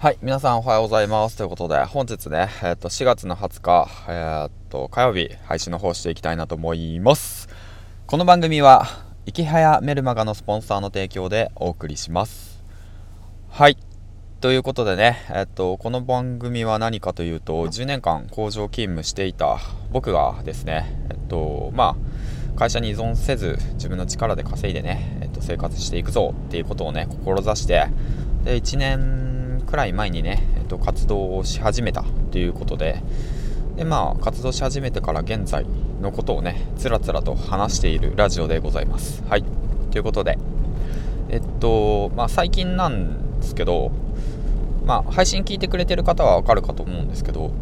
はい、皆さんおはようございます。ということで、本日ね、えっ、と、4月の20日、えっ、と、火曜日、配信の方していきたいなと思います。この番組は、いきはやメルマガのスポンサーの提供でお送りします。はい。ということでね、えっ、と、この番組は何かというと、10年間工場勤務していた僕がですね、えっ、と、まあ、会社に依存せず、自分の力で稼いでね、えっ、と、生活していくぞっていうことをね、志して、で、1年くらい前にね、えっと、活動をし始めたということででまあ活動し始めてから現在のことをねつらつらと話しているラジオでございます。はい。ということでえっとまあ最近なんですけどまあ配信聞いてくれてる方はわかるかと思うんですけど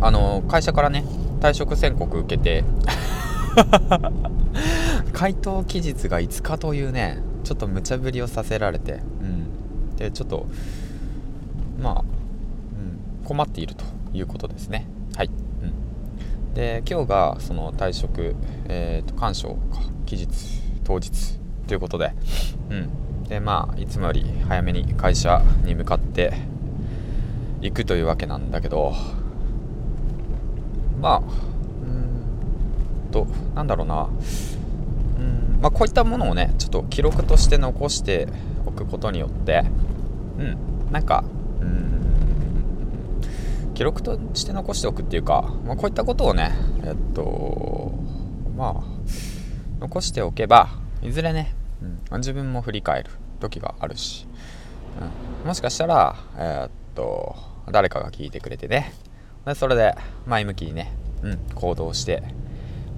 あの会社からね退職宣告受けて 回答期日が5日というねちょっと無茶ぶりをさせられてうん。でちょっとまあ、うん、困っているということですね。はい。うん、で、今日がその退職、えーと、干渉か、期日、当日ということで、うん。で、まあ、いつもより早めに会社に向かっていくというわけなんだけど、まあ、うんと、なんだろうな、うん、まあ、こういったものをね、ちょっと記録として残しておくことによって、うん、なんか、記録として残しておくっていうか、まあ、こういったことをねえっとまあ残しておけばいずれね、うん、自分も振り返る時があるし、うん、もしかしたらえー、っと誰かが聞いてくれてねでそれで前向きにね、うん、行動して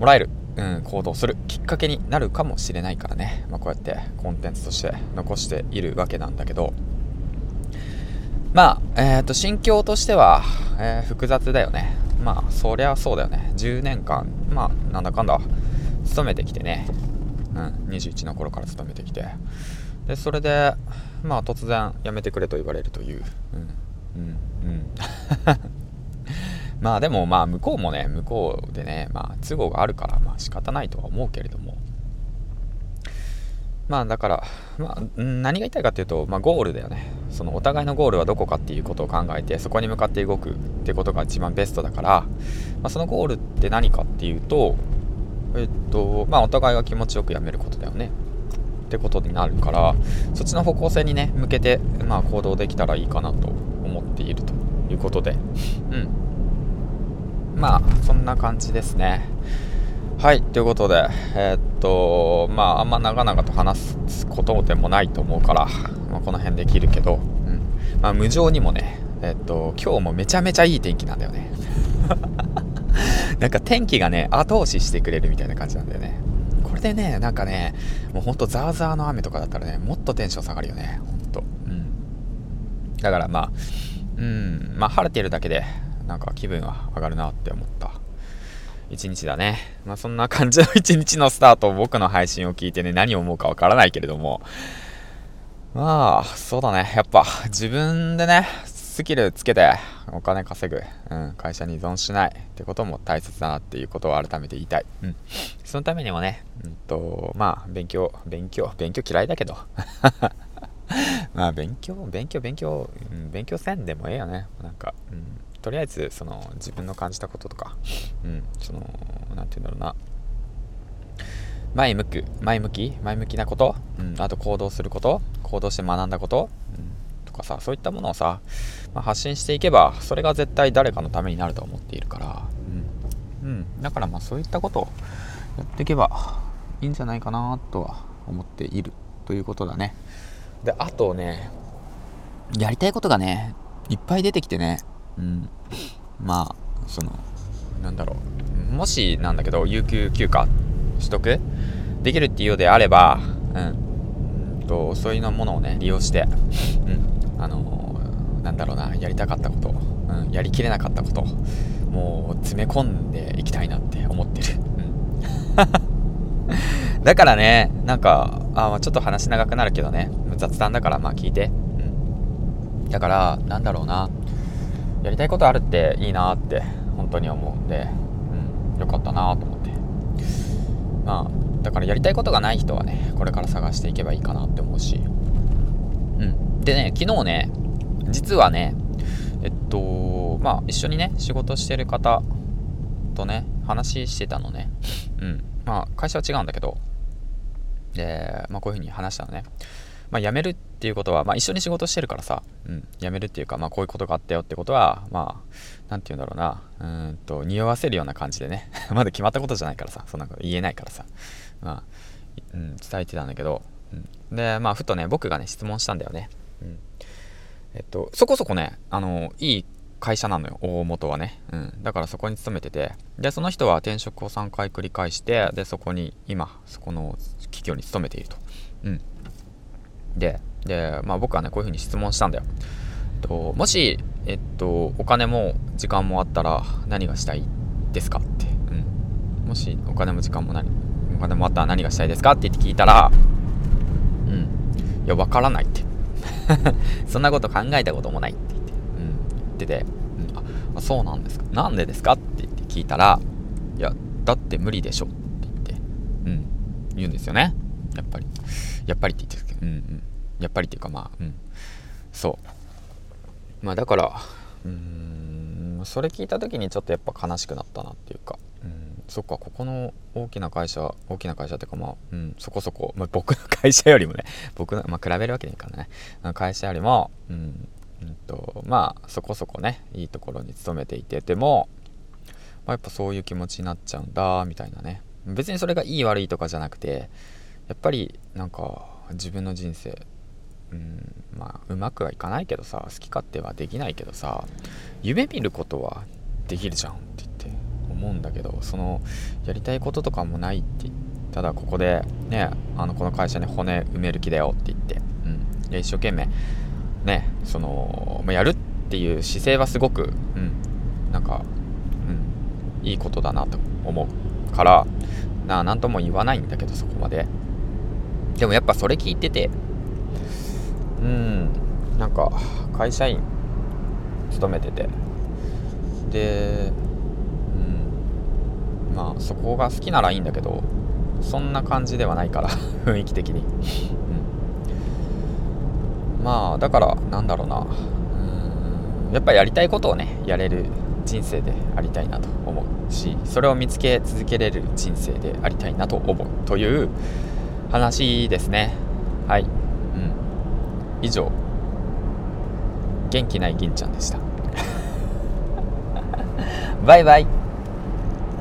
もらえる、うん、行動するきっかけになるかもしれないからね、まあ、こうやってコンテンツとして残しているわけなんだけどまあ、えっ、ー、と、心境としては、えー、複雑だよね。まあ、そりゃそうだよね。10年間、まあ、なんだかんだ、勤めてきてね。うん、21の頃から勤めてきて。で、それで、まあ、突然、辞めてくれと言われるという。うん、うん、うん。まあ、でも、まあ、向こうもね、向こうでね、まあ、都合があるから、まあ、仕方ないとは思うけれども。まあだから、まあ、何が言いたいかっていうと、まあ、ゴールだよね。そのお互いのゴールはどこかっていうことを考えてそこに向かって動くってことが一番ベストだから、まあ、そのゴールって何かっていうとえっとまあお互いが気持ちよくやめることだよね。ってことになるからそっちの方向性にね向けて、まあ、行動できたらいいかなと思っているということで。うん。まあそんな感じですね。はい、ということで、えー、っと、まあ、あんま長々と話すことでもないと思うから、まあ、この辺できるけど、うんまあ、無情にもね、え、っと、今日もめちゃめちゃいい天気なんだよね。なんか天気がね、後押ししてくれるみたいな感じなんだよね。これでね、なんかね、もうほんとザーザーの雨とかだったらね、もっとテンション下がるよね、ほんと。うん。だからまあ、うん、まあ晴れてるだけで、なんか気分は上がるなって思った。一日だね。まあそんな感じの一日のスタートを僕の配信を聞いてね、何を思うかわからないけれども、まあ、そうだね。やっぱ自分でね、スキルつけてお金稼ぐ、うん、会社に依存しないってことも大切だなっていうことを改めて言いたい。うん。そのためにもね、うんと、まあ、勉強、勉強、勉強嫌いだけど。まあ、勉強、勉強、勉強、うん、勉強せんでもええよね。なんか、うん。とりあえずその自分の感じたこととか、うん、その何て言うんだろうな。前向く前向き前向きなこと、うん、あと行動すること行動して学んだこと、うん、とかさそういったものをさ、まあ、発信していけばそれが絶対誰かのためになると思っているから、うん、うん、だからまあそういったことをやっていけばいいんじゃないかなとは思っている。ということだね。であとねやりたいことがねいっぱい出てきてねうん、まあそのなんだろう。もしなんだけど有給休暇取得できるっていうようであれば、うん、とそういうものをね利用して、うん、あのなんだろうなやりたかったこと、うん、やりきれなかったこともう詰め込んでいきたいなって思ってる、うん、だからねなんかあちょっと話長くなるけどね。雑談だからまあ聞いて、うん、だからなんだろうな。やりたいことあるっていいなって本当に思うんで、うん、よかったなと思って。まあだからやりたいことがない人はねこれから探していけばいいかなって思うし。うん。でね昨日ね実はねえっとまあ一緒にね仕事してる方とね話してたのね。うん。まあ会社は違うんだけど。で、まあ、こういうふうに話したのね。まあ、辞めるっていうことは、まあ、一緒に仕事してるからさ、うん、辞めるっていうか、まあ、こういうことがあったよってことは、まあ、なんて言うんだろうな、うんと、匂わせるような感じでね、まだ決まったことじゃないからさ、そんなこと言えないからさ、まあ、うん、伝えてたんだけど、うん、で、まあ、ふとね、僕がね、質問したんだよね。うん。えっと、そこそこね、あの、いい会社なのよ、大元はね。うん。だからそこに勤めてて、で、その人は転職を3回繰り返して、で、そこに、今、そこの企業に勤めていると。うん。で、で、まあ僕はね、こういうふうに質問したんだよ。ともし、えっと、お金も時間もあったら何がしたいですかって。うん。もしお金も時間も何、お金もあったら何がしたいですかって言って聞いたら、うん。いや、わからないって。そんなこと考えたこともないって言って、うん。言ってて、うん、あ、そうなんですか。なんでですかって言って聞いたら、いや、だって無理でしょって言って、うん。言うんですよね。やっぱり。やっぱりって言ってるけど、うんうん。やっぱりっていうかまあ、うん。そう。まあだから、うん、それ聞いた時にちょっとやっぱ悲しくなったなっていうか、うん、そっか、ここの大きな会社、大きな会社っていうかまあ、うん、そこそこ、まあ、僕の会社よりもね、僕の、まあ比べるわけにいかない。会社よりも、うん、うんと、まあそこそこね、いいところに勤めていてても、まあ、やっぱそういう気持ちになっちゃうんだ、みたいなね。別にそれがいい悪いとかじゃなくて、やっぱりなんか自分の人生うんまあうまくはいかないけどさ好き勝手はできないけどさ夢見ることはできるじゃんって言って思うんだけどそのやりたいこととかもないってただここでねあのこの会社に骨埋める気だよって言って、うん、一生懸命ねその、まあ、やるっていう姿勢はすごく、うん、なんか、うん、いいことだなと思うからな何とも言わないんだけどそこまで。でもやっぱそれ聞いてて。うん。なんか会社員勤めてて。でうん。まあそこが好きならいいんだけどそんな感じではないから 雰囲気的に、うん、まあだからなんだろうな。うん。やっぱやりたいことをねやれる人生でありたいなと思うしそれを見つけ続けれる人生でありたいなと思う。という話ですね。はい、うん、以上。元気ない銀ちゃんでした。バイバイ。